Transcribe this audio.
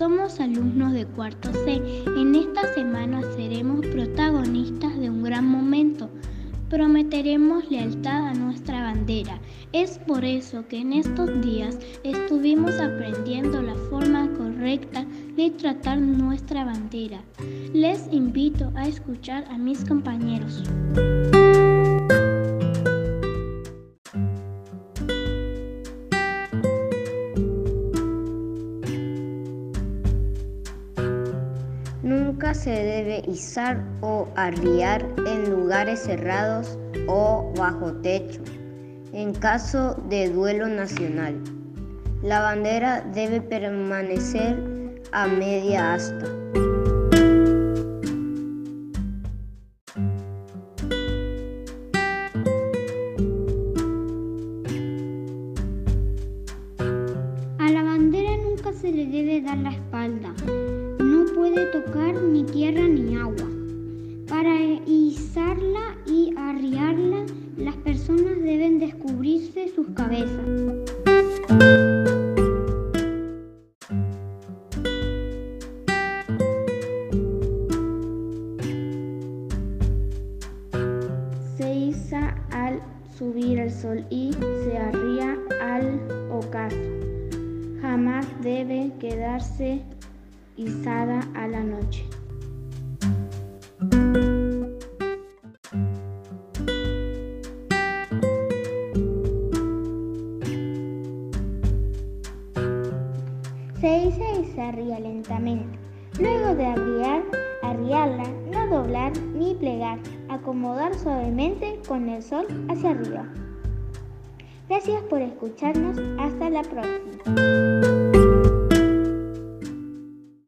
Somos alumnos de cuarto C. En esta semana seremos protagonistas de un gran momento. Prometeremos lealtad a nuestra bandera. Es por eso que en estos días estuvimos aprendiendo la forma correcta de tratar nuestra bandera. Les invito a escuchar a mis compañeros. Nunca se debe izar o arriar en lugares cerrados o bajo techo en caso de duelo nacional. La bandera debe permanecer a media asta. A la bandera nunca se le debe dar la espalda. No puede tocar ni tierra ni agua. Para izarla y arriarla, las personas deben descubrirse sus cabezas. Se iza al subir el sol y se arría al ocaso. Jamás debe quedarse izada a la noche. Se iza y se arría lentamente. Luego de arriar, arriarla, no doblar ni plegar, acomodar suavemente con el sol hacia arriba. Gracias por escucharnos. Hasta la próxima.